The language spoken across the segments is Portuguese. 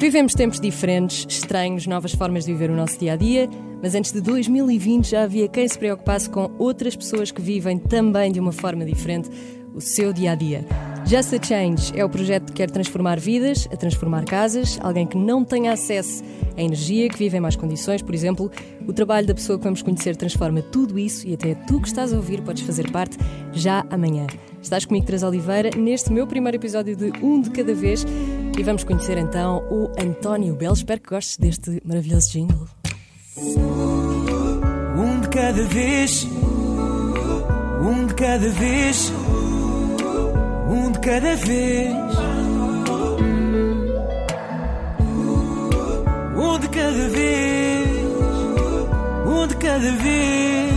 Vivemos tempos diferentes, estranhos, novas formas de viver o nosso dia a dia, mas antes de 2020 já havia quem se preocupasse com outras pessoas que vivem também de uma forma diferente o seu dia a dia. Just a Change é o projeto que quer transformar vidas, a transformar casas, alguém que não tenha acesso à energia, que vive em más condições, por exemplo. O trabalho da pessoa que vamos conhecer transforma tudo isso e até tu que estás a ouvir podes fazer parte já amanhã. Estás comigo, Teresa Oliveira, neste meu primeiro episódio de Um de Cada Vez. E vamos conhecer então o António Belo. Espero que gostes deste maravilhoso jingle. Um de cada vez, um de cada vez, um de cada vez. Um de cada vez, um de cada vez,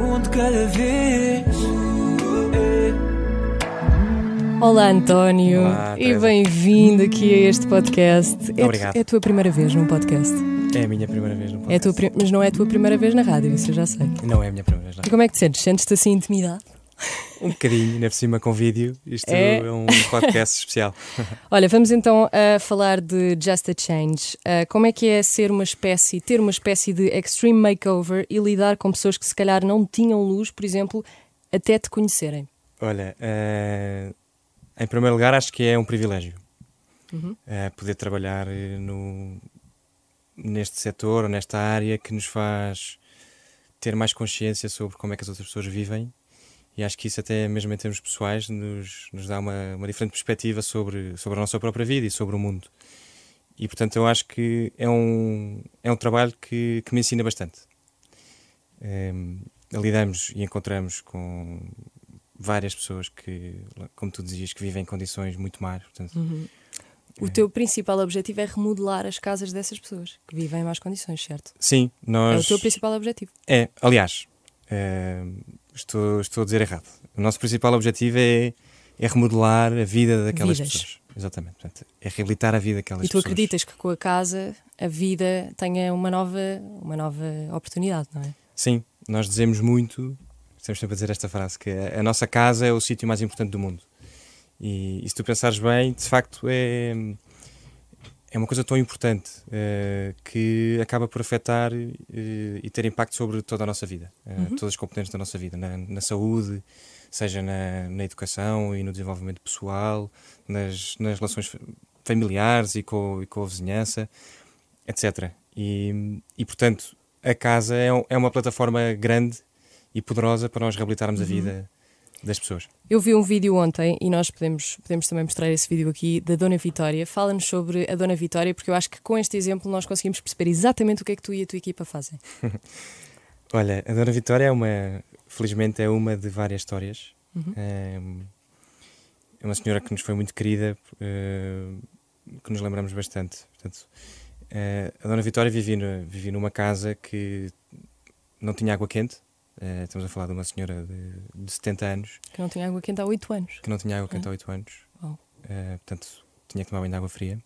um de cada vez. Olá, António, Olá, e bem-vindo aqui a este podcast. É, Obrigado. é a tua primeira vez num podcast. É a minha primeira vez no É podcast. pri- mas não é a tua primeira vez na rádio, isso eu já sei. Não é a minha primeira vez, não. E como é que te sentes? Sentes-te assim intimidado? Um bocadinho, ainda por cima com vídeo. Isto É. é, um podcast especial. Olha, vamos então a falar de Just a Change. Ah, como é que é ser uma espécie, ter uma espécie de extreme makeover e lidar com pessoas que se calhar não tinham luz, por exemplo, até te conhecerem? Olha, eh, em primeiro lugar, acho que é um privilégio Uhum. eh, poder trabalhar eh, no, neste setor, ou nesta área que nos faz ter mais consciência sobre como é que as outras pessoas vivem. E acho que isso, até mesmo em termos pessoais, nos, nos dá uma, uma diferente perspectiva sobre, sobre a nossa própria vida e sobre o mundo. E portanto, eu acho que é um, é um trabalho que, que me ensina bastante. Em, lidamos e encontramos com várias pessoas que, como tu dizias, que vivem em condições muito más. Portanto, O É. teu principal objetivo é remodelar as casas dessas pessoas que vivem em más condições, certo? sim, nós. É o teu principal objetivo. É, aliás, eh, estou, estou a dizer errado. O nosso principal objetivo é, é remodelar a vida daquelas Vidas. pessoas. Exatamente. Portanto, é reabilitar a vida daquelas e tu pessoas. acreditas que com a casa a vida tenha uma nova, uma nova oportunidade, não é? Sim, nós dizemos muito, estamos sempre a dizer esta frase, que a, a nossa casa é o sítio mais importante do mundo. E, e se tu pensares bem, de facto é, é uma coisa tão importante eh, que acaba por afetar eh, e ter impacto sobre toda a nossa vida, eh, todas as componentes da nossa vida, na, na saúde, seja na, na educação e no desenvolvimento pessoal, nas, nas relações fa- familiares e com, e com a vizinhança, etc. E, e portanto, a casa é, é uma plataforma grande e poderosa para nós reabilitarmos a vida das pessoas. Eu vi um vídeo ontem e nós podemos, podemos também mostrar esse vídeo aqui da Dona Vitória. Fala-nos sobre a Dona Vitória, porque eu acho que com este exemplo nós conseguimos perceber exatamente o que é que tu e a tua equipa fazem. Olha, a Dona Vitória é uma, felizmente, é uma de várias histórias. Uhum. É, é uma senhora que nos foi muito querida, eh, que nos lembramos bastante. Portanto, eh, a Dona Vitória vivia, vivia numa casa que não tinha água quente. Eh, estamos a falar de uma senhora de, de 70 anos Que não tinha água quente há 8 anos. que não tinha água quente há 8 anos. Eh, portanto, tinha que tomar banho de água fria.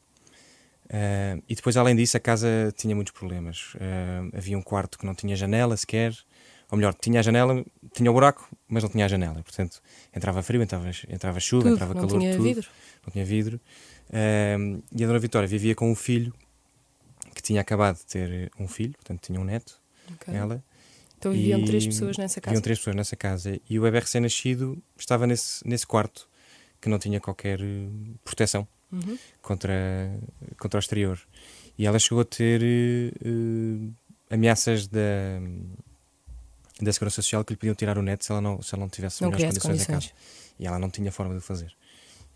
Eh, e depois, além disso, a casa tinha muitos problemas. Havia um quarto que não tinha janela sequer, ou melhor, tinha a janela, tinha o buraco, mas não tinha a janela. Portanto, entrava frio, entrava, entrava chuva, Tudo, entrava não calor, tinha tudo, vidro. não tinha vidro. E a Dona Vitória vivia com um filho que tinha acabado de ter um filho, portanto, tinha um neto, Ok. ela. Então viviam três pessoas nessa casa. Viviam três pessoas nessa casa e o bebê recém-nascido estava nesse, nesse quarto que não tinha qualquer eh, proteção Uhum. contra, contra o exterior. E ela chegou a ter eh, ameaças da, da Segurança Social que lhe podiam tirar o neto se ela não, se ela não tivesse Não melhores condições, condições. em casa. E ela não tinha forma de o fazer.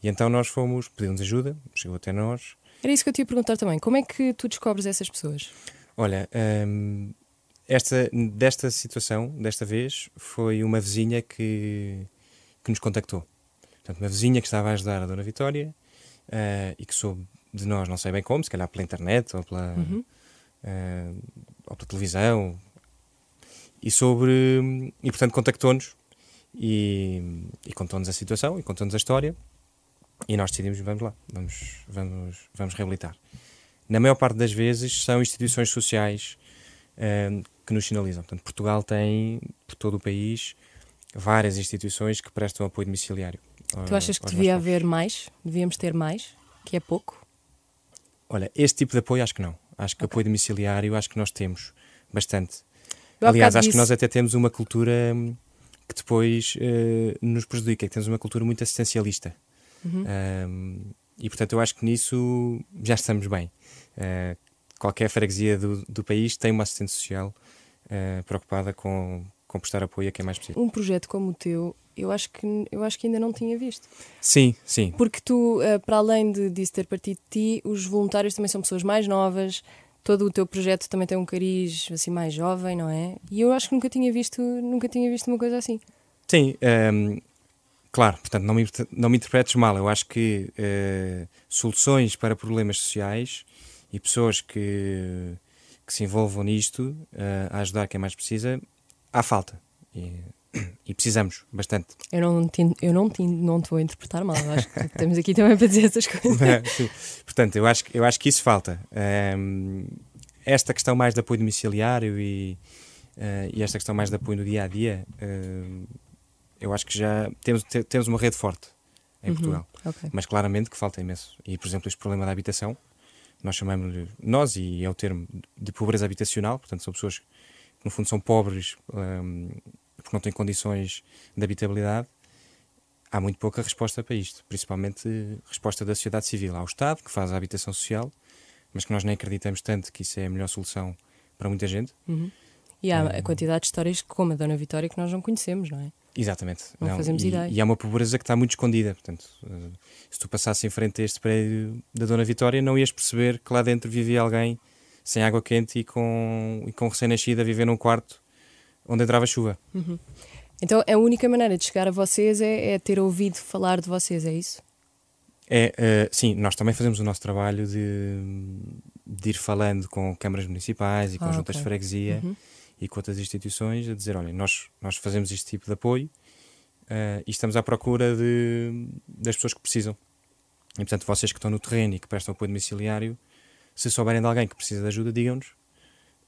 E então nós fomos, pedimos ajuda, chegou até nós. Era isso que eu te ia perguntar também. Como é que tu descobres essas pessoas? Olha, hum, esta, desta situação, desta vez, foi uma vizinha que, que nos contactou. Portanto, uma vizinha que estava a ajudar a Dona Vitória eh, e que soube de nós, não sei bem como, se calhar pela internet ou pela, Uhum. eh, ou pela televisão. E sobre. E portanto contactou-nos e, e contou-nos a situação e contou-nos a história. E nós decidimos, vamos lá, vamos, vamos, vamos reabilitar. Na maior parte das vezes são instituições sociais eh, que nos sinalizam. Portanto, Portugal tem, por todo o país, várias instituições que prestam apoio domiciliário. Tu achas que devia haver mais? Devíamos ter mais? Que é pouco? Olha, este tipo de apoio acho que não. Acho que apoio domiciliário acho que nós temos bastante. Eu Aliás, acho que nós até temos uma cultura hum, que depois eh, nos prejudica, que temos uma cultura muito assistencialista. Uhum. Hum, e portanto eu acho que nisso já estamos bem. Eh, qualquer freguesia do, do país tem uma assistente social eh, preocupada com, com prestar apoio a quem mais precisa. Um projeto como o teu, eu acho que, eu acho que ainda não tinha visto. Sim, sim. Porque tu, eh, para além de, disso ter partido de ti, os voluntários também são pessoas mais novas, todo o teu projeto também tem um cariz assim mais jovem, não é? E eu acho que nunca tinha visto, nunca tinha visto uma coisa assim. Sim, hum, claro, portanto, não me, não me interpretes mal. Eu acho que eh, soluções para problemas sociais e pessoas que, que se envolvam nisto eh, a ajudar quem mais precisa, há falta. E, e precisamos bastante. Eu não te, eu não te, não te vou interpretar mal, acho que estamos aqui também para dizer essas coisas. Portanto, eu acho, que- eu acho que isso falta. Hum, esta questão mais de apoio domiciliário e, eh, e esta questão mais de apoio no dia a dia, hum, eu acho que já temos, te- temos uma rede forte em Portugal. Ok. mas claramente que falta imenso. E, por exemplo, este problema da habitação, nós chamamos nós, e é o termo de pobreza habitacional, portanto, são pessoas que, no fundo, são pobres hum, porque não têm condições de habitabilidade. Há muito pouca resposta para isto, principalmente eh, resposta da sociedade civil ao Estado, que faz a habitação social, mas que nós nem acreditamos tanto que isso é a melhor solução para muita gente. Uhum. E há Hum. a quantidade de histórias como a Dona Vitória que nós não conhecemos, não é? Exatamente. Não fazemos e, ideia. E há uma pobreza que está muito escondida. Portanto, eh, se tu passasses em frente a este prédio da Dona Vitória, não ias perceber que lá dentro vivia alguém sem água quente e com, e com recém-nascido a viver num quarto onde entrava chuva. Então a única maneira de chegar a vocês é, é ter ouvido falar de vocês, é isso? É, eh, sim, nós também fazemos o nosso trabalho de, de ir falando com câmaras municipais e com Ah, juntas ok. de freguesia Uhum. E com outras instituições a dizer, olha, nós, nós fazemos este tipo de apoio eh, e estamos à procura de, das pessoas que precisam. E, portanto, vocês que estão no terreno e que prestam apoio domiciliário, se souberem de alguém que precisa de ajuda, digam-nos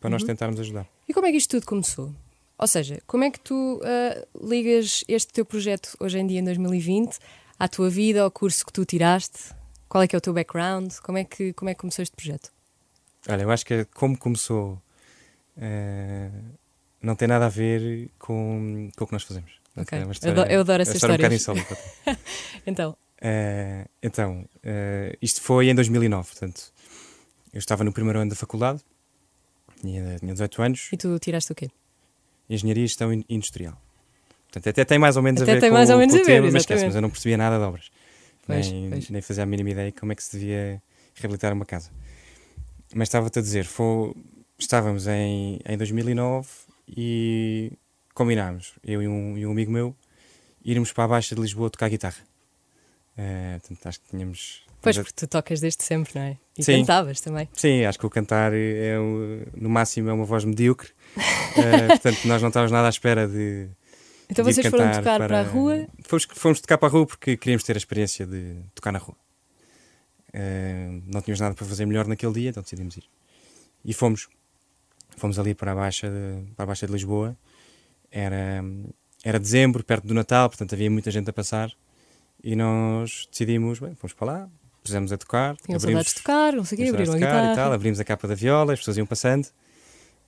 para Uhum. nós tentarmos ajudar. E como é que isto tudo começou? Ou seja, como é que tu ah, ligas este teu projeto hoje em dia, em 2020, à tua vida, ao curso que tu tiraste? Qual é que é o teu background? Como é que, como é que começou este projeto? Olha, eu acho que como começou eh, não tem nada a ver com, com o que nós fazemos. Ok. É uma Eu adoro- eu adoro é uma essas história um bocado histórias. insólita. Então, Eh, então, eh, isto foi em 2009, portanto, eu estava no primeiro ano da faculdade, tinha, tinha 18 anos, e tu tiraste o quê? Engenharia e Gestão In- Industrial. Portanto, até tem mais ou menos Até a ver tem com, mais ou com menos o a ver, tema, mas, esquece, mas eu não percebia nada de obras. Pois, nem, pois. nem fazia a mínima ideia como é que se devia reabilitar uma casa. Mas estava-te a dizer, foi, estávamos em, em 2009 e combinámos, eu e um, e um amigo meu, irmos para a Baixa de Lisboa tocar guitarra. Eh, portanto, acho que tínhamos. Pois, porque tu tocas desde sempre, não é? E Sim. cantavas também. Sim, acho que o cantar é o- no máximo é uma voz medíocre. Eh, portanto, nós não estávamos nada à espera de. Então de vocês foram tocar para... a rua Fomos, fomos tocar para a rua porque queríamos ter a experiência de tocar na rua. Eh, não tínhamos nada para fazer melhor naquele dia, então decidimos ir. E fomos. Fomos ali para a Baixa de, para a Baixa de Lisboa. Era, era dezembro, perto do Natal, portanto havia muita gente a passar. E nós decidimos, bem, fomos para lá, pusemos a tocar. tinham saudades de tocar, não sei o quê, abriram a a guitarra. e tal, abrimos a capa da viola, as pessoas iam passando.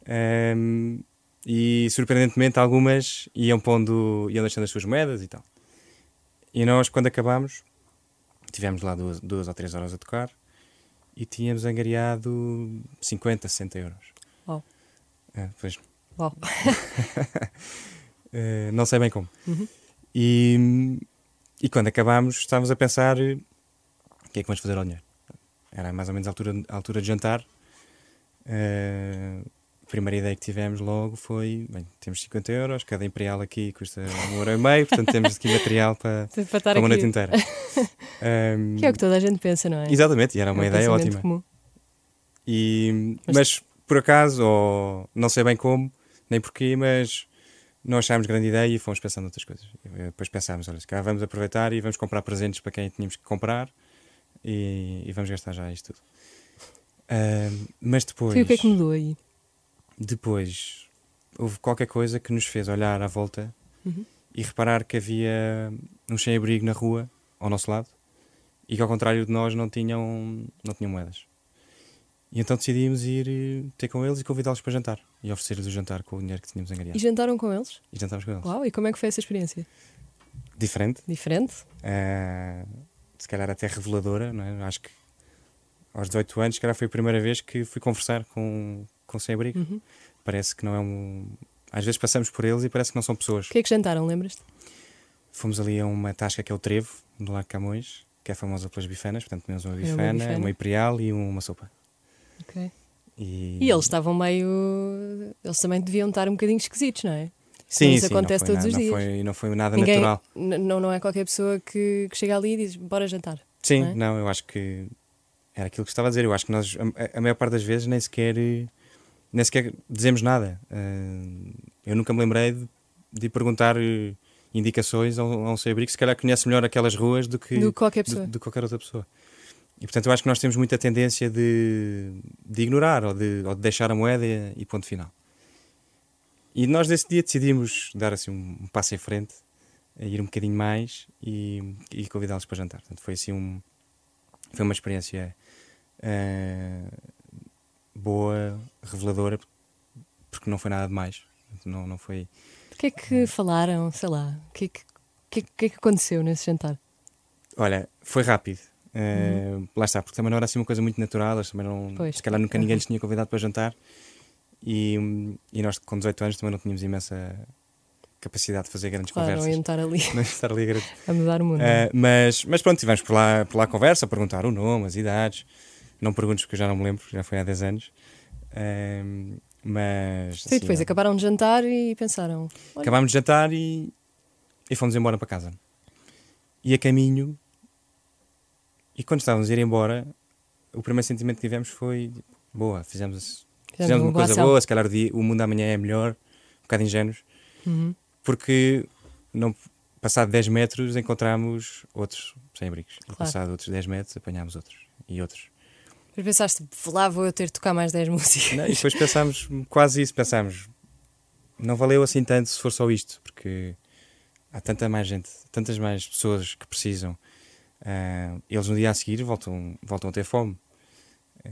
Ahm, e surpreendentemente algumas iam pondo, iam deixando as suas moedas e tal. E nós, quando acabámos, tivemos lá duas, duas ou três horas a tocar e tínhamos angariado 50, 60 euros. Uau. É, pois, Uau. eh, não sei bem como. Uhum. E, e quando acabámos, estávamos a pensar eh, o que é que vamos fazer ao dinheiro. Era mais ou menos a altura, a altura de jantar. Eh, a primeira ideia que tivemos logo foi: bem, temos 50 euros, cada imperial aqui custa um euro e meio, portanto temos aqui material para, Para para uma noite inteira. Ahm, Que é o que toda a gente pensa, não é? Exatamente, e era uma É um ideia ótima. comum. E, Mas- mas... por acaso, ou não sei bem como, nem porquê, mas não achámos grande ideia e fomos pensando outras coisas. E Depois pensámos, olha, calhar vamos aproveitar e vamos comprar presentes para quem tínhamos que comprar e, e vamos gastar já isto tudo. Ahm, mas depois, Foi o que é que mudou aí? depois houve qualquer coisa que nos fez olhar à volta Uhum. e reparar que havia um sem-abrigo na rua, ao nosso lado, e que ao contrário de nós não tinham, não tinham moedas. E então decidimos ir eh, ter com eles e convidá-los para jantar e oferecer-lhes o jantar com o dinheiro que tínhamos angariado. E jantaram com eles? E jantámos com eles. Uau, e como é que foi essa experiência? Diferente, Diferente? eh, se calhar até reveladora, não é? Acho que aos 18 anos, se calhar foi a primeira vez que fui conversar com, com sem-abrigo. Uhum. Parece que não é um. Às vezes passamos por eles e parece que não são pessoas. O que é que jantaram, lembras-te? Fomos ali a uma tasca que é o Trevo, do Lago Camões, que é famosa pelas bifanas. Portanto, comemos uma uma bifana, bifana. uma imperial e uma sopa. Ok. E, E eles estavam meio. Eles também deviam estar um bocadinho esquisitos, não é? sim, isso sim, acontece todos os nada, dias. Não foi, não foi nada Ninguém, natural. não, não é qualquer pessoa que, que chega ali e diz bora jantar. Sim, não é? não, eu acho que era aquilo que estava a dizer. Eu acho que nós, a, a maior parte das vezes, nem sequer, nem sequer dizemos nada. Eh, eu nunca me lembrei de, de perguntar eh, indicações a um, a um sem-abrigo que se calhar conhece melhor aquelas ruas do que, Do que qualquer do- pessoa. do que qualquer outra pessoa. E portanto eu acho que nós temos muita tendência de, de ignorar ou de, ou de deixar a moeda e, ponto final. E nós nesse dia decidimos dar assim um, passo em frente, ir um bocadinho mais e, e convidá-los para jantar. Portanto, foi assim um, foi uma experiência eh, boa, reveladora, porque não foi nada demais. Não, não foi. O que é que falaram? Sei lá. O que é que, que, é que é que aconteceu nesse jantar? Olha, foi rápido. Eh, Lá está, porque também não era assim uma coisa muito natural. Eles também não, Pois. se calhar nunca ninguém lhes tinha convidado para jantar. E, e nós, com 18 anos, também não tínhamos imensa capacidade de fazer grandes Claro, não conversas. iam estar ali Não estar ali a mudar o mundo. Uh, mas, mas pronto, tivemos por lá, por lá a conversa, a perguntar o nome, as idades. Não perguntes porque eu já não me lembro, já foi há 10 anos. Um, mas. depois assim, acabaram de jantar e pensaram: olha, acabámos de jantar e, e fomos embora para casa. E a caminho. E quando estávamos a ir embora, o primeiro sentimento que tivemos foi: boa, fizemos, fizemos uma boa coisa ação. boa, se calhar o, dia, o mundo amanhã é melhor, um bocado ingênuos Uhum. porque não, passado 10 metros encontramos outros sem abrigos. E Claro. passado outros 10 metros apanhámos outros e outros. Depois pensaste: lá vou eu ter de tocar mais 10 músicas. Não, e depois pensámos quase isso, pensámos não valeu assim tanto se for só isto, porque há tanta mais gente, tantas mais pessoas que precisam. Ah, eles no dia a seguir voltam, voltam a ter fome. Ah,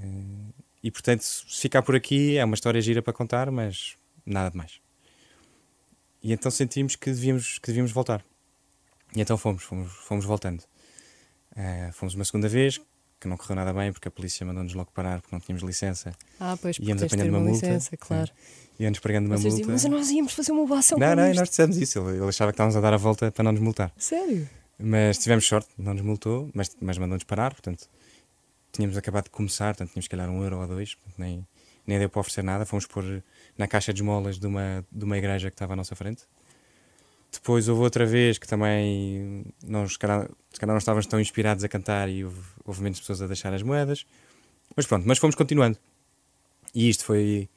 e portanto, se ficar por aqui é uma história gira para contar, mas nada de mais. E então sentimos que devíamos, que devíamos voltar. E então fomos, fomos, fomos voltando. Ah, fomos uma segunda vez, que não correu nada bem, porque a polícia mandou-nos logo parar, porque não tínhamos licença. Ah, pois, porque Íamos apanhando uma uma multa. licença, claro. Ia-nos pregando uma multa. diziam, mas nós íamos fazer uma boa ação Não, não, isto." nós dissemos isso. Ele, ele achava que estávamos a dar a volta para não nos multar. Sério? Mas tivemos sorte, não nos multou, mas, mas mandou-nos parar. Portanto, tínhamos acabado de começar, portanto, tínhamos que calhar um euro ou dois, nem, nem deu para oferecer nada. Fomos pôr na caixa de esmolas de uma, de uma igreja que estava à nossa frente. Depois houve outra vez que também nós, se calhar, se calhar não estávamos tão inspirados a cantar e houve, houve menos pessoas a deixar as moedas. Mas pronto, mas fomos continuando. E isto foi,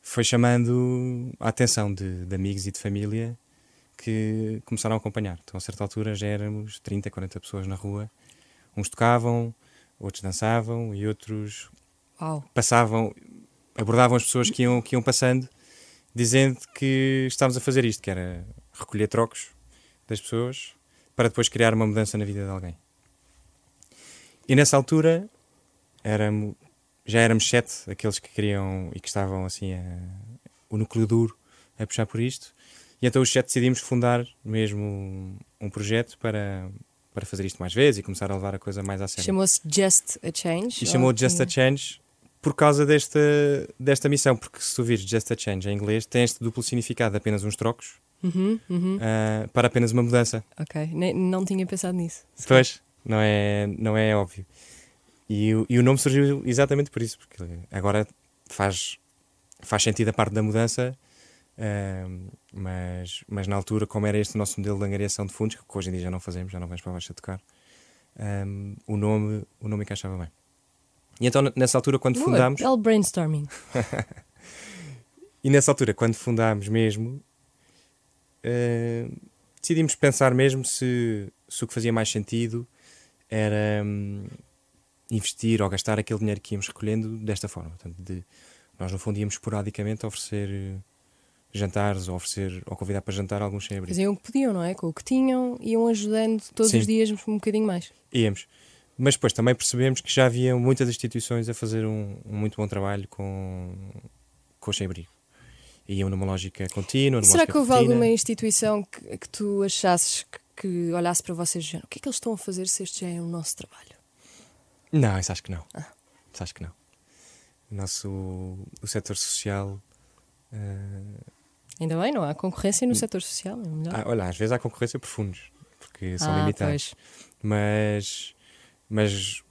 foi chamando a atenção de, de amigos e de família que começaram a acompanhar. Então, a certa altura, já éramos 30, 40 pessoas na rua. Uns tocavam, outros dançavam e outros Uau. passavam, abordavam as pessoas que iam, que iam passando, dizendo que estávamos a fazer isto, que era recolher trocos das pessoas para depois criar uma mudança na vida de alguém. E nessa altura éramos, já éramos sete aqueles que queriam e que estavam assim a, o núcleo duro a puxar por isto. E então os sete decidimos fundar mesmo um, projeto para, para fazer isto mais vezes e começar a levar a coisa mais a sério. Chamou-se Just a Change? E chamou ou Just a tinha- Change por causa desta, desta missão, porque se tu vires Just a Change em inglês, tem este duplo significado de apenas uns trocos Uhum, uhum. ah, para apenas uma mudança. Ok, Nem- não tinha pensado nisso. Pois, não é, não é óbvio. E, o- e o nome surgiu exatamente por isso, porque agora faz, faz sentido a parte da mudança, ah, mas, mas na altura, como era este o nosso modelo de angariação de fundos, que hoje em dia já não fazemos, já não vamos para baixo a tocar, ah, o, nome, o nome encaixava bem. E então, nessa altura, quando Boa, fundámos. belo brainstorming. E nessa altura, quando fundámos mesmo, eh, decidimos pensar mesmo se, se o que fazia mais sentido era hum, investir ou gastar aquele dinheiro que íamos recolhendo desta forma. Portanto, de, nós, no fundo, íamos esporadicamente oferecer jantares ou, oferecer, ou convidar para jantar alguns sem-abrigo. Faziam o que podiam, não é? Com o que tinham, iam ajudando todos Sim. os dias um bocadinho mais. Íamos. mas depois também percebemos que já havia muitas instituições a fazer um, um muito bom trabalho com, com o sem-abrigo. Iam numa lógica contínua. Numa Será que houve rotina. alguma instituição que, que tu achasses que, que olhasse para vocês e o que é que eles estão a fazer se este já é o nosso trabalho? Não, isso acho que não. Ah. Isso acho que não. O nosso o setor social. eh, Ainda bem, não há concorrência no setor social, é ah, olha, às vezes há concorrência por fundos, porque são Ah, limitados. pois. Mas, mas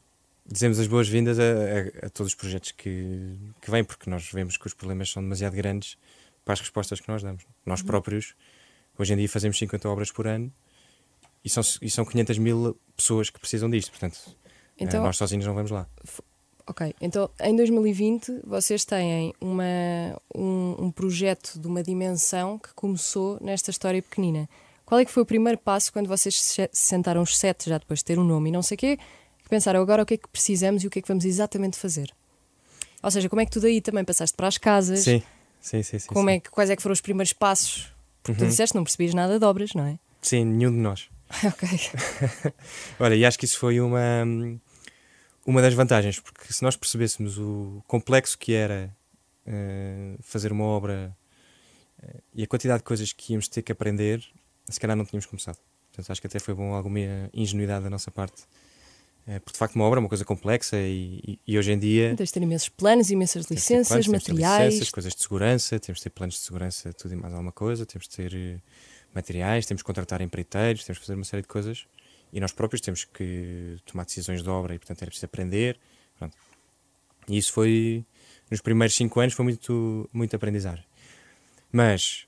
dizemos as boas-vindas a, a- a todos os projetos que, que vêm, porque nós vemos que os problemas são demasiado grandes para as respostas que nós damos. Uhum. Nós próprios, hoje em dia, fazemos 50 obras por ano e são, e são 500 mil pessoas que precisam disto. Portanto, eh, Então, nós sozinhos não vamos lá. Ok. Então, em 2020, vocês têm uma, um, um projeto de uma dimensão que começou nesta história pequenina. Qual é que foi o primeiro passo quando vocês se se sentaram os sete, já depois de ter um nome e não sei o quê, que pensaram agora o que é que precisamos e o que é que vamos exatamente fazer? Ou seja, como é que tu daí também passaste para as casas? Sim, sim, sim. sim, Como sim. É que, quais é que foram os primeiros passos? Porque tu Uhum. disseste que não percebias nada de obras, não é? Sim, nenhum de nós. ok. Olha, e acho que isso foi uma, uma das vantagens, porque se nós percebêssemos o complexo que era eh, fazer uma obra eh, e a quantidade de coisas que íamos ter que aprender, se calhar não tínhamos começado. Portanto, acho que até foi bom alguma ingenuidade da nossa parte. Eh, porque de facto uma obra é uma coisa complexa e, e- e hoje em dia Tens de ter imensos planos, imensas licenças, planos, materiais. licenças, coisas de segurança, temos de ter planos de segurança, tudo e mais alguma coisa, temos de ter materiais, temos de contratar empreiteiros, temos de fazer uma série de coisas e nós próprios temos que tomar decisões de obra e portanto era preciso aprender. Pronto. E isso foi, nos primeiros cinco anos, foi muito, muito aprendizagem. Mas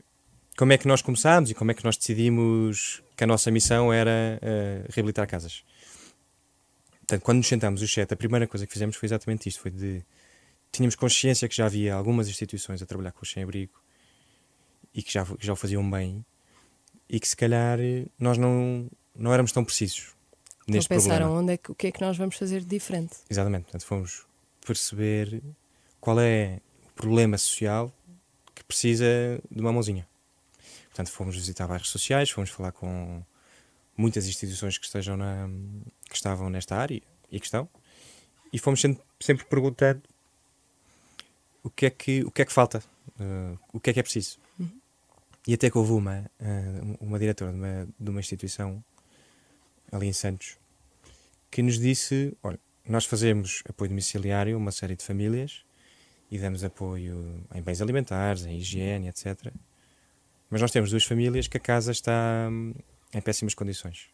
como é que nós começámos e como é que nós decidimos que a nossa missão era eh, reabilitar casas? Portanto, quando nos sentámos os sete, a primeira coisa que fizemos foi exatamente isto: foi de tínhamos consciência que já havia algumas instituições a trabalhar com os sem-abrigo e que já, que já o faziam bem e que se calhar nós não, não éramos tão precisos Então neste pensaram problema. onde é que, o que é que nós vamos fazer de diferente. Exatamente, portanto fomos perceber qual é o problema social que precisa de uma mãozinha. Portanto, fomos visitar bairros sociais, fomos falar com muitas instituições que estejam na, que estavam nesta área e que estão, e fomos sempre, sempre perguntando o que é que, o que, é que falta, eh, o que é que é preciso. E até que houve uma, eh, uma diretora de uma, de uma instituição ali em Santos que nos disse: olha, nós fazemos apoio domiciliário a uma série de famílias e damos apoio em bens alimentares, em higiene, etc. Mas nós temos duas famílias que a casa está hum, em péssimas condições.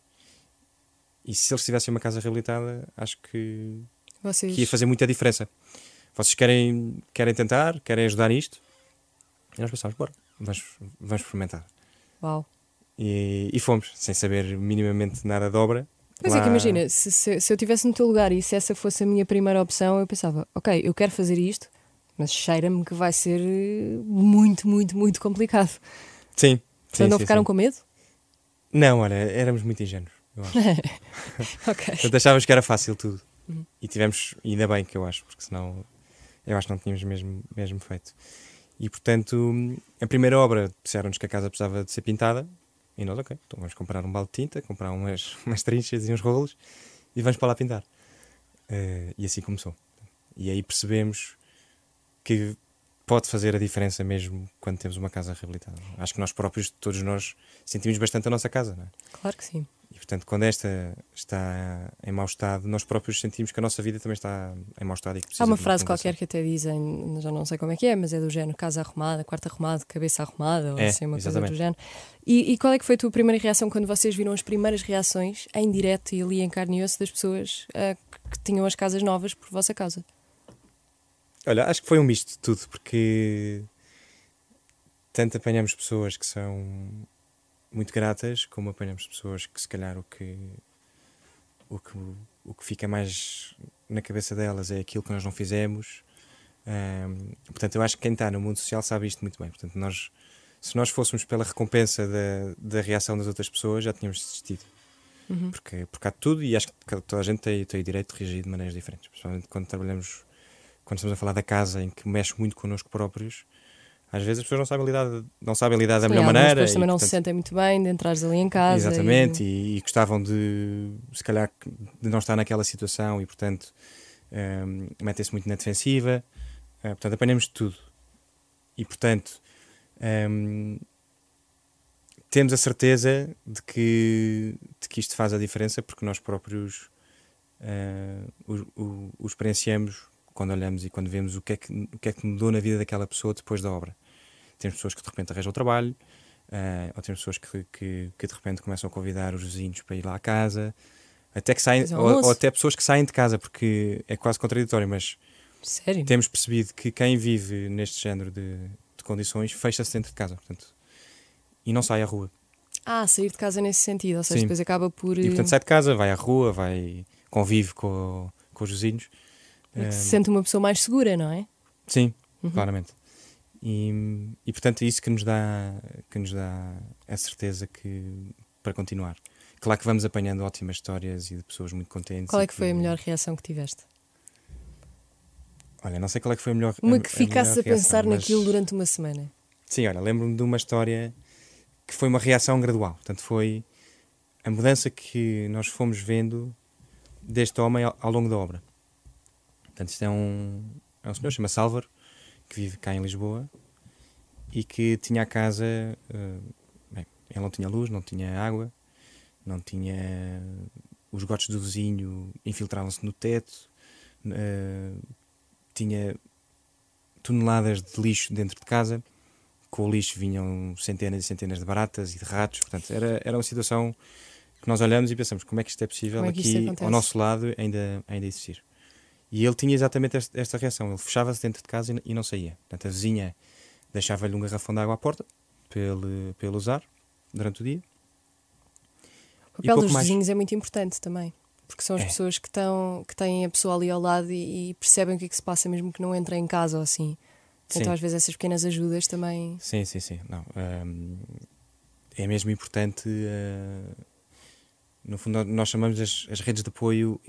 E se eles tivessem uma casa reabilitada, acho que, Vocês. que ia fazer muita diferença. Vocês querem, querem tentar, querem ajudar nisto? E nós pensámos, bora, vamos, vamos experimentar. Uau. E, e fomos, sem saber minimamente nada de obra. Mas é que Lá- imagina, se, se, se eu estivesse no teu lugar e se essa fosse a minha primeira opção, eu pensava, ok, eu quero fazer isto, mas cheira-me que vai ser eh, muito, muito, muito complicado. Sim. sim, Então não sim, ficaram sim. com medo? Não, olha, éramos muito ingênuos. Eu acho. ok. Portanto, achávamos que era fácil tudo. Uhum. E tivemos, ainda bem que eu acho, porque senão eu acho que não tínhamos mesmo, mesmo feito. E portanto, a primeira obra disseram-nos que a casa precisava de ser pintada. E nós, ok, então vamos comprar um balde de tinta, comprar umas, umas trinchas e uns rolos e vamos para lá pintar. Eh, e assim começou. E aí percebemos que pode fazer a diferença mesmo quando temos uma casa reabilitada. Acho que nós próprios, todos nós, sentimos bastante a nossa casa, não é? Claro que sim. E portanto, quando esta está em mau estado, nós próprios sentimos que a nossa vida também está em mau estado e que Há uma frase qualquer que até dizem, já não sei como é que é, mas é do género casa arrumada, quarto arrumado, cabeça arrumada, ou É, assim, uma coisa exatamente. do género. E, e qual é que foi a tua primeira reação quando vocês viram as primeiras reações em direto e ali em carne e osso das pessoas que, que tinham as casas novas por vossa causa? Olha, acho que foi um misto de tudo, porque tanto apanhamos pessoas que são muito gratas, como apanhamos pessoas que se calhar o que o que, o que fica mais na cabeça delas é aquilo que nós não fizemos. Ahm, portanto, eu acho que quem está no mundo social sabe isto muito bem. Portanto, nós, se nós fôssemos pela recompensa da, da reação das outras pessoas, já tínhamos desistido. Uhum. Porque, porque há tudo e acho que toda a gente tem, tem o direito de reagir de maneiras diferentes. Principalmente quando trabalhamos, quando estamos a falar da casa em que mexe muito connosco próprios, Às vezes as pessoas não sabem lidar, não sabem lidar da melhor maneira. pessoas e, também não se portanto, sentem muito bem de entrares ali em casa. Exatamente, e- e, e gostavam de, se calhar, de não estar naquela situação e, portanto, ehm, metem-se muito na defensiva. Eh, portanto, apanhamos de tudo. E, portanto, ehm, temos a certeza de que, de que isto faz a diferença porque nós próprios eh, o, o- o experienciamos quando olhamos e quando vemos o que, é que, o que é que mudou na vida daquela pessoa depois da obra. Temos pessoas que de repente arranjam trabalho, eh, ou temos pessoas que, que, que de repente começam a convidar os vizinhos para ir lá à casa, até que saem, ou, ou até pessoas que saem de casa, porque é quase contraditório, mas Sério? temos percebido que quem vive neste género de, de condições fecha-se dentro de casa, portanto, e não sai à rua. Ah, sair de casa nesse sentido, ou seja, Sim. depois acaba por. E portanto sai de casa, vai à rua, vai convive com, com os vizinhos. Eh, Eh, se sente uma pessoa mais segura, não é? Sim, Uhum. claramente. E, e portanto é isso que nos dá que nos dá a certeza que para continuar. Claro que vamos apanhando ótimas histórias e de pessoas muito contentes. Qual é que foi a melhor reação que tiveste? Olha, não sei qual é que foi a melhor. Uma a- que a ficasse a reação, pensar naquilo durante uma semana. Sim, olha, lembro-me de uma história que foi uma reação gradual. Portanto, foi a mudança que nós fomos vendo deste homem ao, ao longo da obra. Portanto, isto é um, é um senhor, chama-se Álvaro, que vive cá em Lisboa e que tinha a casa. eh, bem, ele não tinha luz, não tinha água, não tinha. Os gotos do vizinho infiltravam-se no teto, eh, tinha toneladas de lixo dentro de casa com o lixo vinham centenas e centenas de baratas e de ratos. Portanto, era, era uma situação que nós olhamos e pensamos como é que isto é possível é que aqui ao nosso lado ainda, ainda existir. E ele tinha exatamente esta, esta reação. Ele fechava-se dentro de casa e, e não saía. Portanto, a vizinha deixava-lhe um garrafão de água à porta para ele, para ele usar durante o dia. O papel dos mais. vizinhos é muito importante também. Porque são as É. pessoas que, estão, que têm a pessoa ali ao lado e, e percebem o que é que se passa, mesmo que não entrem em casa ou assim. Então, Sim. às vezes, essas pequenas ajudas também. Sim, sim, sim. Não, hum, é mesmo importante. uh, no fundo, nós chamamos as, as redes de apoio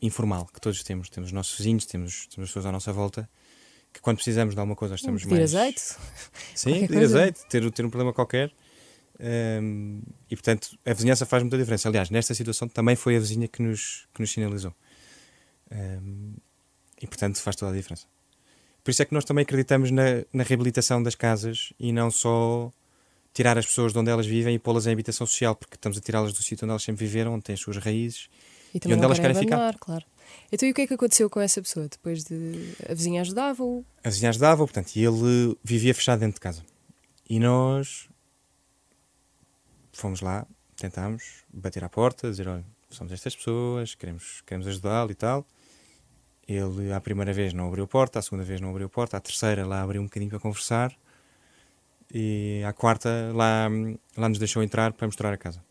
informal que todos temos. Temos os nossos vizinhos, temos, temos as pessoas à nossa volta que, quando precisamos de alguma coisa, estamos Pedir mais. azeite. Sim, qualquer pedir coisa. azeite, ter, ter um problema qualquer. hum, e portanto, a vizinhança faz muita diferença. Aliás, nesta situação também foi a vizinha que nos, que nos sinalizou. Hum, e portanto, faz toda a diferença. Por isso é que nós também acreditamos na, na reabilitação das casas e não só tirar as pessoas de onde elas vivem e pô-las em habitação social, porque estamos a tirá-las do sítio onde elas sempre viveram, onde têm as suas raízes. E também onde elas querem querem ficar. claro. Então, e o que é que aconteceu com essa pessoa? Depois de. A vizinha ajudava-o? A vizinha ajudava, portanto, e ele vivia fechado dentro de casa. E nós fomos lá, tentámos bater à porta, dizer: olha, somos estas pessoas, queremos, queremos ajudá-lo e tal. Ele, à primeira vez, não abriu a porta, à segunda vez, não abriu a porta, à terceira, lá abriu um bocadinho para conversar, e à quarta, lá, lá nos deixou entrar para mostrar a casa.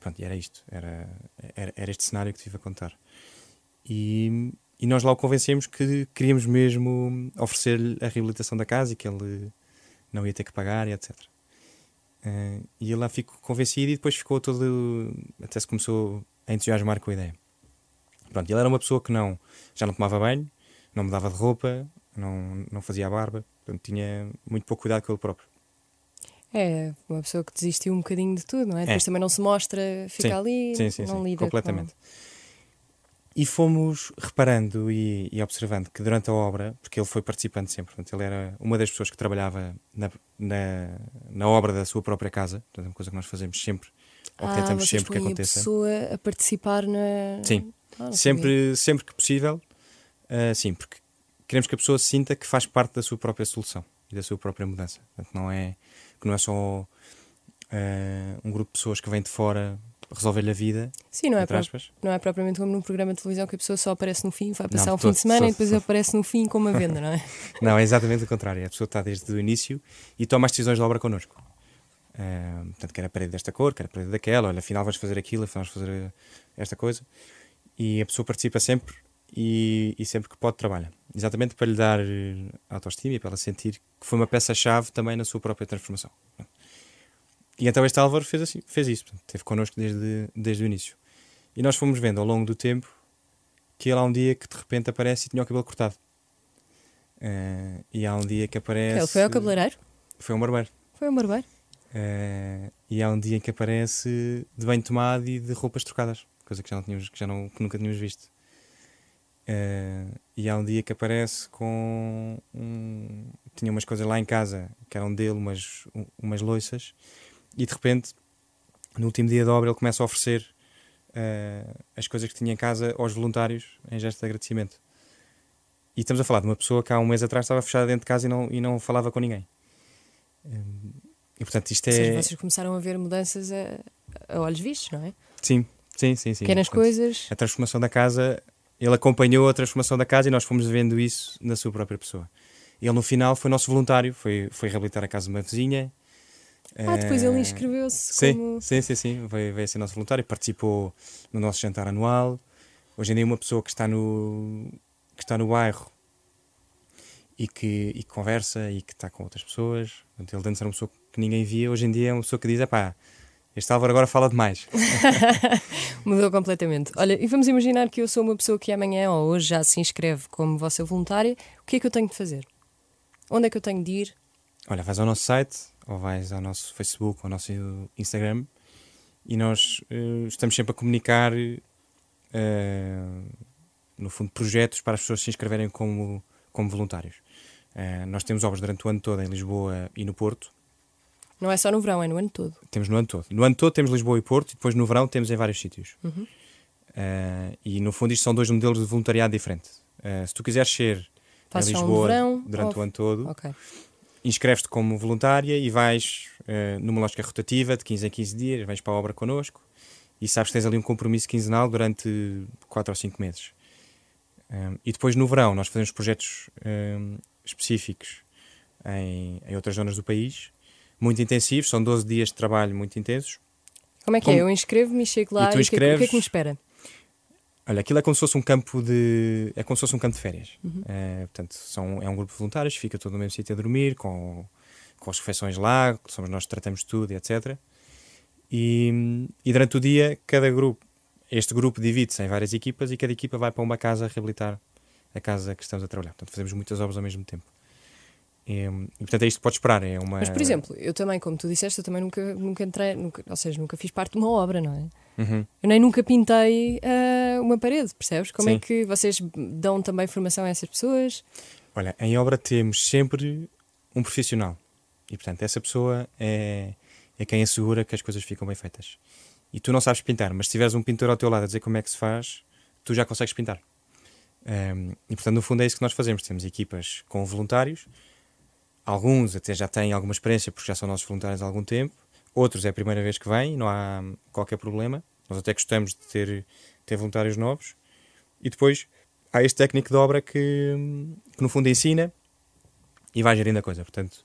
Pronto, e era isto, era, era, era este cenário que tive a contar. E, e nós lá o convencemos que queríamos mesmo oferecer-lhe a reabilitação da casa e que ele não ia ter que pagar e etc. Eh, e ele lá ficou convencido e depois ficou todo. até se começou a entusiasmar com a ideia. Pronto, ele era uma pessoa que não já não tomava banho, não mudava de roupa, não, não fazia a barba, portanto tinha muito pouco cuidado com ele próprio. É, uma pessoa que desistiu um bocadinho de tudo, não é? Depois É. também não se mostra, fica Sim, ali, Sim, sim, não sim, lida completamente. E fomos reparando e, e observando que durante a obra, porque ele foi participando sempre, portanto, ele era uma das pessoas que trabalhava na, na, na obra da sua própria casa, portanto, é uma coisa que nós fazemos sempre, com... ou Ah, tentamos sempre que põem a aconteça. pessoa a participar na... Sim. Ah, sabia. Sempre, sempre que possível, ah, sim, porque queremos que a pessoa sinta que faz parte da sua própria solução e da sua própria mudança. Portanto, não é, que não é só ah, um grupo de pessoas que vem de fora resolver-lhe a vida, Sim, não é, não é propriamente como num programa de televisão que a pessoa só aparece no fim, vai passar Não, um fim de semana e depois aparece no fim com uma venda, não é? Não, é exatamente o contrário. A pessoa está desde o início e toma as decisões da obra connosco. Ah, portanto, quer a parede desta cor, quer a parede daquela, olha, afinal vais fazer aquilo, afinal vais fazer esta coisa. E a pessoa participa sempre e, e sempre que pode trabalha. Exatamente para lhe dar eh, autoestima e para ela sentir que foi uma peça-chave também na sua própria transformação. E então este Álvaro fez, assim, fez isso, portanto, esteve connosco desde, desde o início. E nós fomos vendo ao longo do tempo que ele há um dia que de repente aparece e tinha o cabelo cortado. Eh, e há um dia que aparece. Ele foi ao cabeleireiro? Foi ao barbeiro. Foi ao barbeiro? Eh, e há um dia que aparece de bem tomado e de roupas trocadas, coisa que já, não tínhamos, que já não, que nunca tínhamos visto. Eh, e há um dia que aparece com. Um, tinha umas coisas lá em casa que eram dele, umas, um- umas loiças, e de repente, no último dia de obra, ele começa a oferecer eh, as coisas que tinha em casa aos voluntários em gesto de agradecimento. E estamos a falar de uma pessoa que há um mês atrás estava fechada dentro de casa e não, e não falava com ninguém. Hum, E portanto, isto é. seja, vocês começaram a ver mudanças a, a olhos vistos, não é? Sim, sim, sim. sim. Pequenas Portanto, coisas. A transformação da casa, ele acompanhou a transformação da casa e nós fomos vendo isso na sua própria pessoa. Ele, no final, foi nosso voluntário, foi, foi reabilitar a casa de uma vizinha. Ah, depois Eh, ele inscreveu-se Sim, como. sim, sim, sim. Veio, veio ser nosso voluntário, participou no nosso jantar anual. Hoje em dia, uma pessoa que está no, que está no bairro e que, e que conversa e que está com outras pessoas. Ele antes era uma pessoa que ninguém via, hoje em dia é uma pessoa que diz: pá, este Álvaro agora fala demais. Mudou completamente. Olha, e vamos imaginar que eu sou uma pessoa que amanhã ou hoje já se inscreve como vossa voluntária. O que é que eu tenho de fazer? Onde é que eu tenho de ir? Olha, vais ao nosso site, ou vais ao nosso Facebook, ao nosso Instagram, e nós eh, estamos sempre a comunicar, eh, no fundo, projetos para as pessoas se inscreverem como, como voluntários. Eh, nós temos obras durante o ano todo em Lisboa e no Porto. Não é só no verão, é no ano todo. Temos no ano todo. No ano todo temos Lisboa e Porto, e depois no verão temos em vários sítios. Eh, e no fundo, isto são dois modelos de voluntariado diferentes. Eh, se tu quiseres ser Faz em só um Lisboa verão durante ou- o ano todo, Ok. inscreves-te como voluntária e vais eh, numa lógica rotativa de 15 em 15 dias, vais para a obra connosco e sabes que tens ali um compromisso quinzenal durante 4 ou 5 meses. Um, e depois no verão nós fazemos projetos um, específicos em, em outras zonas do país, muito intensivos, são 12 dias de trabalho muito intensos. Como é que Como- é? Eu inscrevo-me e chego lá E tu e o que, é que- é inscreves- me espera? Olha, aquilo é como se fosse um campo de. É como se fosse um campo de férias. Uhum. Portanto, são, é um grupo de voluntários, fica todo no mesmo sítio a dormir, com, com as refeições lá, somos nós que tratamos de tudo, e etc. E, e durante o dia, cada grupo, este grupo divide-se em várias equipas e cada equipa vai para uma casa reabilitar a casa que estamos a trabalhar. Portanto, fazemos muitas obras ao mesmo tempo. E, e, portanto, é isto que pode esperar. É uma... Mas, por exemplo, eu também, como tu disseste, eu também nunca, nunca entrei, nunca, ou seja, nunca fiz parte de uma obra, não é? Uhum. Eu nem nunca pintei ah, uma parede, percebes? Como é Sim. que vocês dão também formação a essas pessoas? Olha, em obra temos sempre um profissional. E, portanto, essa pessoa é, é quem assegura que as coisas ficam bem feitas. E tu não sabes pintar, mas se tiveres um pintor ao teu lado a dizer como é que se faz, tu já consegues pintar. Um, e, portanto, no fundo é isso que nós fazemos. Temos equipas com voluntários. Alguns até já têm alguma experiência porque já são nossos voluntários há algum tempo. Outros é a primeira vez que vêm, não há qualquer problema. Nós até gostamos de ter, ter voluntários novos. E depois há este técnico de obra que, que no fundo ensina e vai gerindo a coisa. Portanto,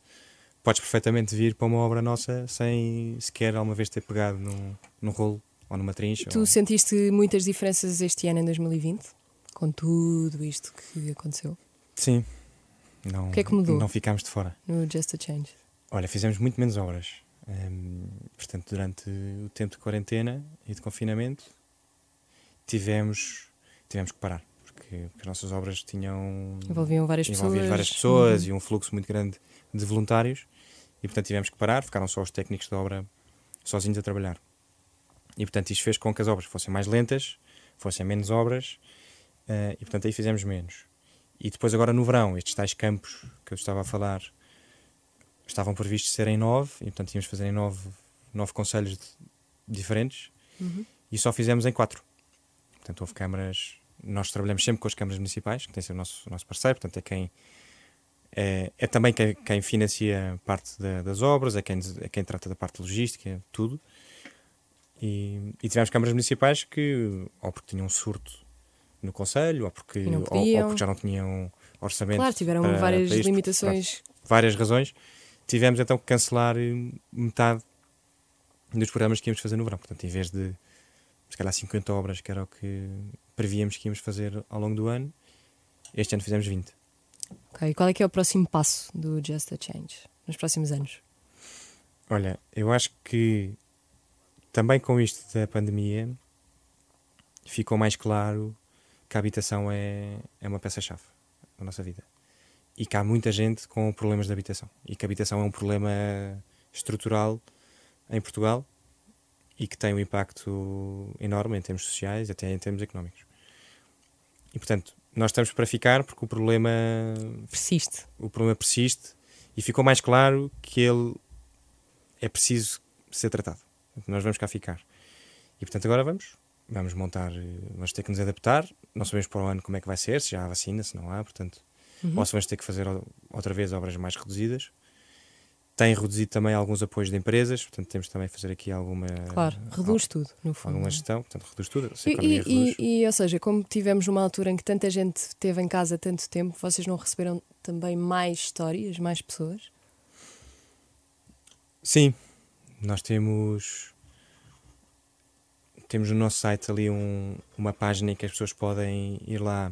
podes perfeitamente vir para uma obra nossa sem sequer alguma vez ter pegado num, num rolo ou numa trincha. Tu ou- sentiste muitas diferenças este ano, em 2020? Com tudo isto que aconteceu Sim. Não, O que é que mudou? Não ficámos de fora. no Just a Change? Olha, fizemos muito menos obras. Hum, portanto, durante o tempo de quarentena e de confinamento, tivemos, tivemos que parar. Porque, porque as nossas obras tinham. Envolviam várias envolviam pessoas. várias pessoas Uhum. e um fluxo muito grande de voluntários. E, portanto, tivemos que parar. Ficaram só os técnicos da obra sozinhos a trabalhar. E, portanto, isto fez com que as obras fossem mais lentas, fossem menos obras. eh, e, portanto, aí fizemos menos. E depois, agora no verão, estes tais campos que eu estava a falar estavam previstos serem nove. E, portanto, tínhamos de fazer em nove, nove conselhos diferentes. Uhum. E só fizemos em quatro. Portanto, houve câmaras. Nós trabalhamos sempre com as câmaras municipais, que tem sido o nosso, nosso parceiro, portanto, é quem. É, é também quem, quem financia parte da- das obras, é quem, é quem trata da parte logística, tudo. E, e tivemos câmaras municipais que, ou porque tinham um surto no Conselho, ou porque, ou, ou porque já não tinham orçamento. Claro, tiveram para- várias para isto, limitações. várias razões, tivemos então que cancelar eh, metade dos programas que íamos fazer no verão. Portanto, em vez de se calhar 50 obras, que era o que prevíamos que íamos fazer ao longo do ano, este ano fizemos 20. Ok, e qual é que é o próximo passo do Just a Change nos próximos anos? Olha, eu acho que também com isto da pandemia ficou mais claro que a habitação é, é uma peça-chave da nossa vida. e que há muita gente com problemas de habitação. E que a habitação é um problema estrutural em Portugal e que tem um impacto enorme em termos sociais, até em termos económicos. E portanto, nós estamos para ficar porque o problema persiste. O problema persiste e ficou mais claro que ele é preciso ser tratado. Nós vamos cá ficar. E portanto agora vamos, vamos montar, vamos ter que nos adaptar. Não sabemos para o ano como é que vai ser, se já há vacina, se não há, portanto, uhum. ou se vamos ter que fazer outra vez obras mais reduzidas tem reduzido também alguns apoios de empresas, portanto temos também fazer aqui alguma. Claro, reduz tudo, no fundo. Alguma gestão, portanto reduz tudo. E, e, reduz. E, e, ou seja, como tivemos numa altura em que tanta gente esteve em casa tanto tempo, vocês não receberam também mais histórias, mais pessoas? Sim, nós temos. Temos no nosso site ali um, uma página em que as pessoas podem ir lá,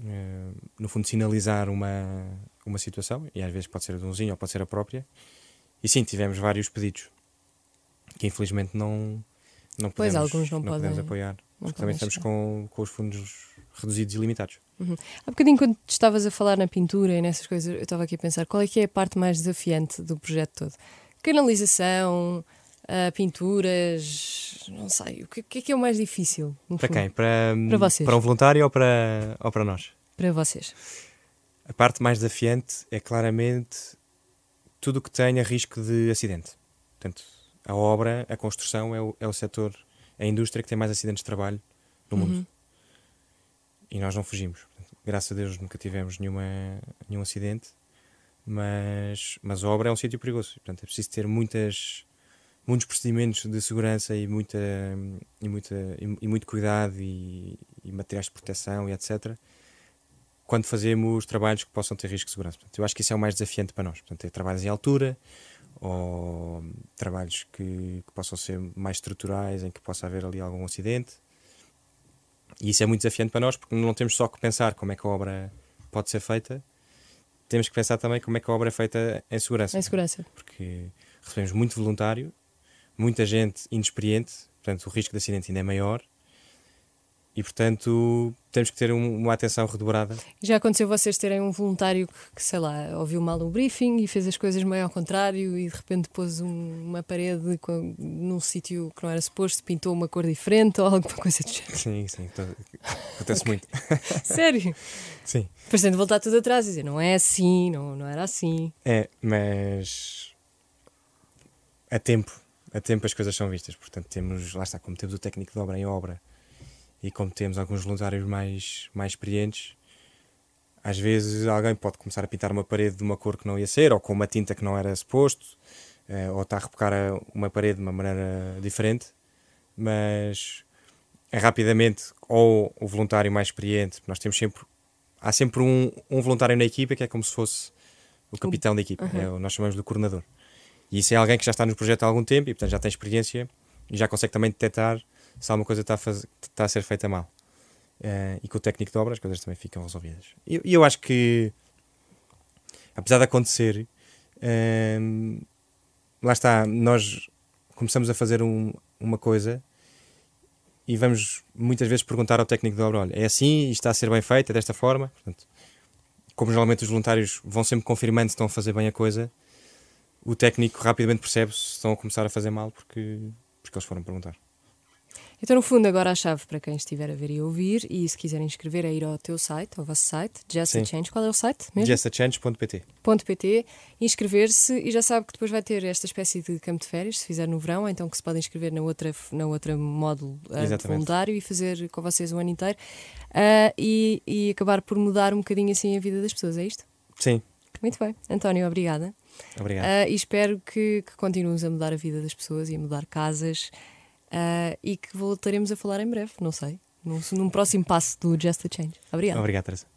uh, no fundo, sinalizar uma, uma situação, e às vezes pode ser a de um vizinho ou pode ser a própria. E sim, tivemos vários pedidos que infelizmente não, não, podemos, pois, alguns não, não podem, podemos apoiar, porque também estamos com, com os fundos reduzidos e limitados. Uhum. Há bocadinho, quando estavas a falar na pintura e nessas coisas, eu estava aqui a pensar qual é que é a parte mais desafiante do projeto todo? Canalização, uh, pinturas, não sei, o que, que, é que é o mais difícil? Para fundo? quem? Para, para vocês? Para um voluntário ou para, ou para nós? Para vocês. A parte mais desafiante é claramente tudo o que tenha risco de acidente. Portanto, a obra, a construção é o, é o setor, é a indústria que tem mais acidentes de trabalho no mundo. Uhum. E nós não fugimos. Graças a Deus nunca tivemos nenhuma, nenhum acidente, mas, mas a obra é um sítio perigoso. Portanto, é preciso ter muitas, muitos procedimentos de segurança e, muita, e, muita, e, e muito cuidado e, e materiais de proteção e etc quando fazemos trabalhos que possam ter risco de segurança. Portanto, eu acho que isso é o mais desafiante para nós. Portanto, é trabalhos em altura ou trabalhos que, que, possam ser mais estruturais, em que possa haver ali algum acidente. E isso é muito desafiante para nós porque não temos só que pensar como é que a obra pode ser feita, temos que pensar também como é que a obra é feita em segurança. Em segurança. Porque recebemos muito voluntário, muita gente inexperiente, portanto o risco de acidente ainda é maior e portanto temos que ter um, uma atenção redobrada. Já aconteceu vocês terem um voluntário que, sei lá, ouviu mal um briefing e fez as coisas meio ao contrário e de repente pôs um, uma parede com, num sítio que não era suposto, pintou uma cor diferente ou alguma coisa do género? Sim, sim, acontece muito. Sério? Sim. Depois tem de voltar tudo atrás e dizer, não é assim, não, não era assim. É, mas a tempo, a tempo as coisas são vistas, portanto temos, lá está, como temos o técnico de obra em obra e como temos alguns voluntários mais, mais experientes, às vezes alguém pode começar a pintar uma parede de uma cor que não ia ser, ou com uma tinta que não era suposto, eh, ou está a rebocar uma parede de uma maneira diferente, mas é rapidamente ou o voluntário mais experiente, nós temos sempre há sempre um, um voluntário na equipa que é como se fosse o capitão da equipa, uhum. é, nós chamamos de coordenador. E isso é alguém que já está no projeto há algum tempo e portanto já tem experiência e já consegue também detectar se alguma coisa está a, fazer, está a ser feita mal. Uh, e com o técnico de obras as coisas também ficam resolvidas. E eu, eu, acho que, apesar de acontecer, uh, lá está, nós começamos a fazer um, uma coisa e vamos muitas vezes perguntar ao técnico de obra: olha, é assim, está a ser bem feito, é desta forma. Portanto, como geralmente os voluntários vão sempre confirmando se estão a fazer bem a coisa, o técnico rapidamente percebe se estão a começar a fazer mal porque, porque eles foram perguntar. Então, no fundo, agora a chave para quem estiver a ver e ouvir, e se quiserem inscrever, é ir ao teu site, ao vosso site, Just a Change. Qual é o site mesmo? justachange.pt. .pt, inscrever-se e já sabe que depois vai ter esta espécie de campo de férias, se fizer no verão, então que se pode inscrever na outra, na outra módulo uh, voluntário e fazer com vocês o ano inteiro uh, e, e acabar por mudar um bocadinho assim a vida das pessoas, é isto? Sim. Muito bem. António, obrigada. Obrigado. Uh, e espero que, que continues a mudar a vida das pessoas e a mudar casas uh, e que voltaremos a falar em breve, não sei, num, num próximo passo do Just a Change. Obrigada. Obrigado, Teresa.